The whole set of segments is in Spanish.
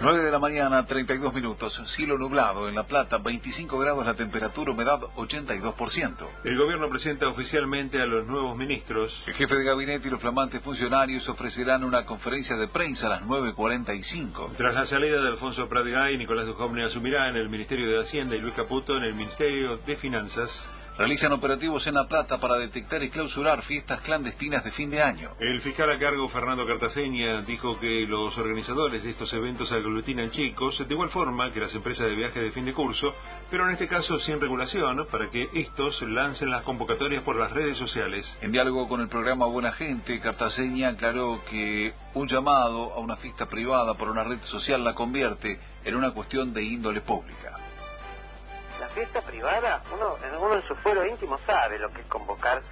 9 de la mañana, 32 minutos. Cielo nublado. En La Plata, 25 grados la temperatura, humedad 82%. El gobierno presenta oficialmente a los nuevos ministros. El jefe de gabinete y los flamantes funcionarios ofrecerán una conferencia de prensa a las 9.45. Tras la salida de Alfonso Pratgay, Nicolás Duhovne asumirá en el Ministerio de Hacienda y Luis Caputo en el Ministerio de Finanzas. Realizan operativos en La Plata para detectar y clausurar fiestas clandestinas de fin de año. El fiscal a cargo, Fernando Cartaseña, dijo que los organizadores de estos eventos aglutinan chicos, de igual forma que las empresas de viaje de fin de curso, pero en este caso sin regulación, para que estos lancen las convocatorias por las redes sociales. En diálogo con el programa Buena Gente, Cartaseña aclaró que un llamado a una fiesta privada por una red social la convierte en una cuestión de índole pública fiesta privada, uno, uno en su fuero íntimo sabe lo que es convocar,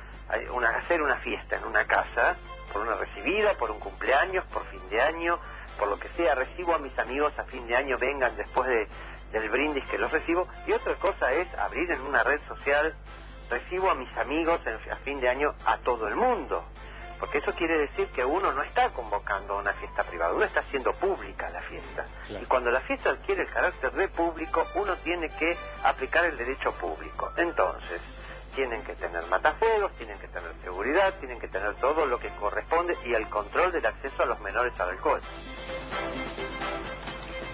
una, hacer una fiesta en una casa, por una recibida, por un cumpleaños, por fin de año, por lo que sea, recibo a mis amigos a fin de año, vengan después de, del brindis que los recibo, y otra cosa es abrir en una red social, recibo a mis amigos a fin de año a todo el mundo porque eso quiere decir que uno no está convocando a una fiesta privada, uno está haciendo pública la fiesta. Y cuando la fiesta adquiere el carácter de público, uno tiene que aplicar el derecho público. Entonces, tienen que tener matafuegos, tienen que tener seguridad, tienen que tener todo lo que corresponde y el control del acceso a los menores al alcohol.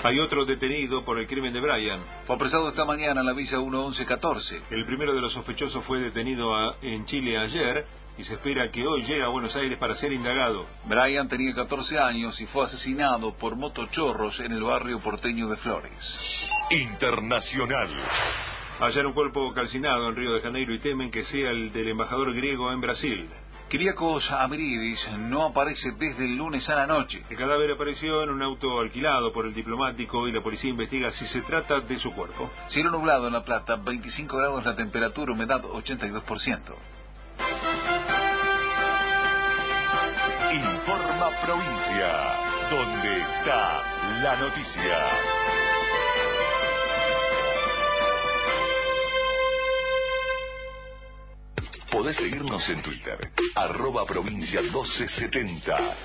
Hay otro detenido por el crimen de Brian. Fue apresado esta mañana en la visa 11114. El primero de los sospechosos fue detenido en Chile ayer y se espera que hoy llegue a Buenos Aires para ser indagado. Brian tenía 14 años y fue asesinado por motochorros en el barrio porteño de Flores. Internacional. Hallar un cuerpo calcinado en Río de Janeiro y temen que sea el del embajador griego en Brasil. Kiriakos Amiridis no aparece desde el lunes a la noche. El cadáver apareció en un auto alquilado por el diplomático y la policía investiga si se trata de su cuerpo. Cielo nublado en La Plata, 25 grados la temperatura, humedad 82%. Informa Provincia, donde está la noticia. Podés seguirnos en Twitter, arroba provincia 1270.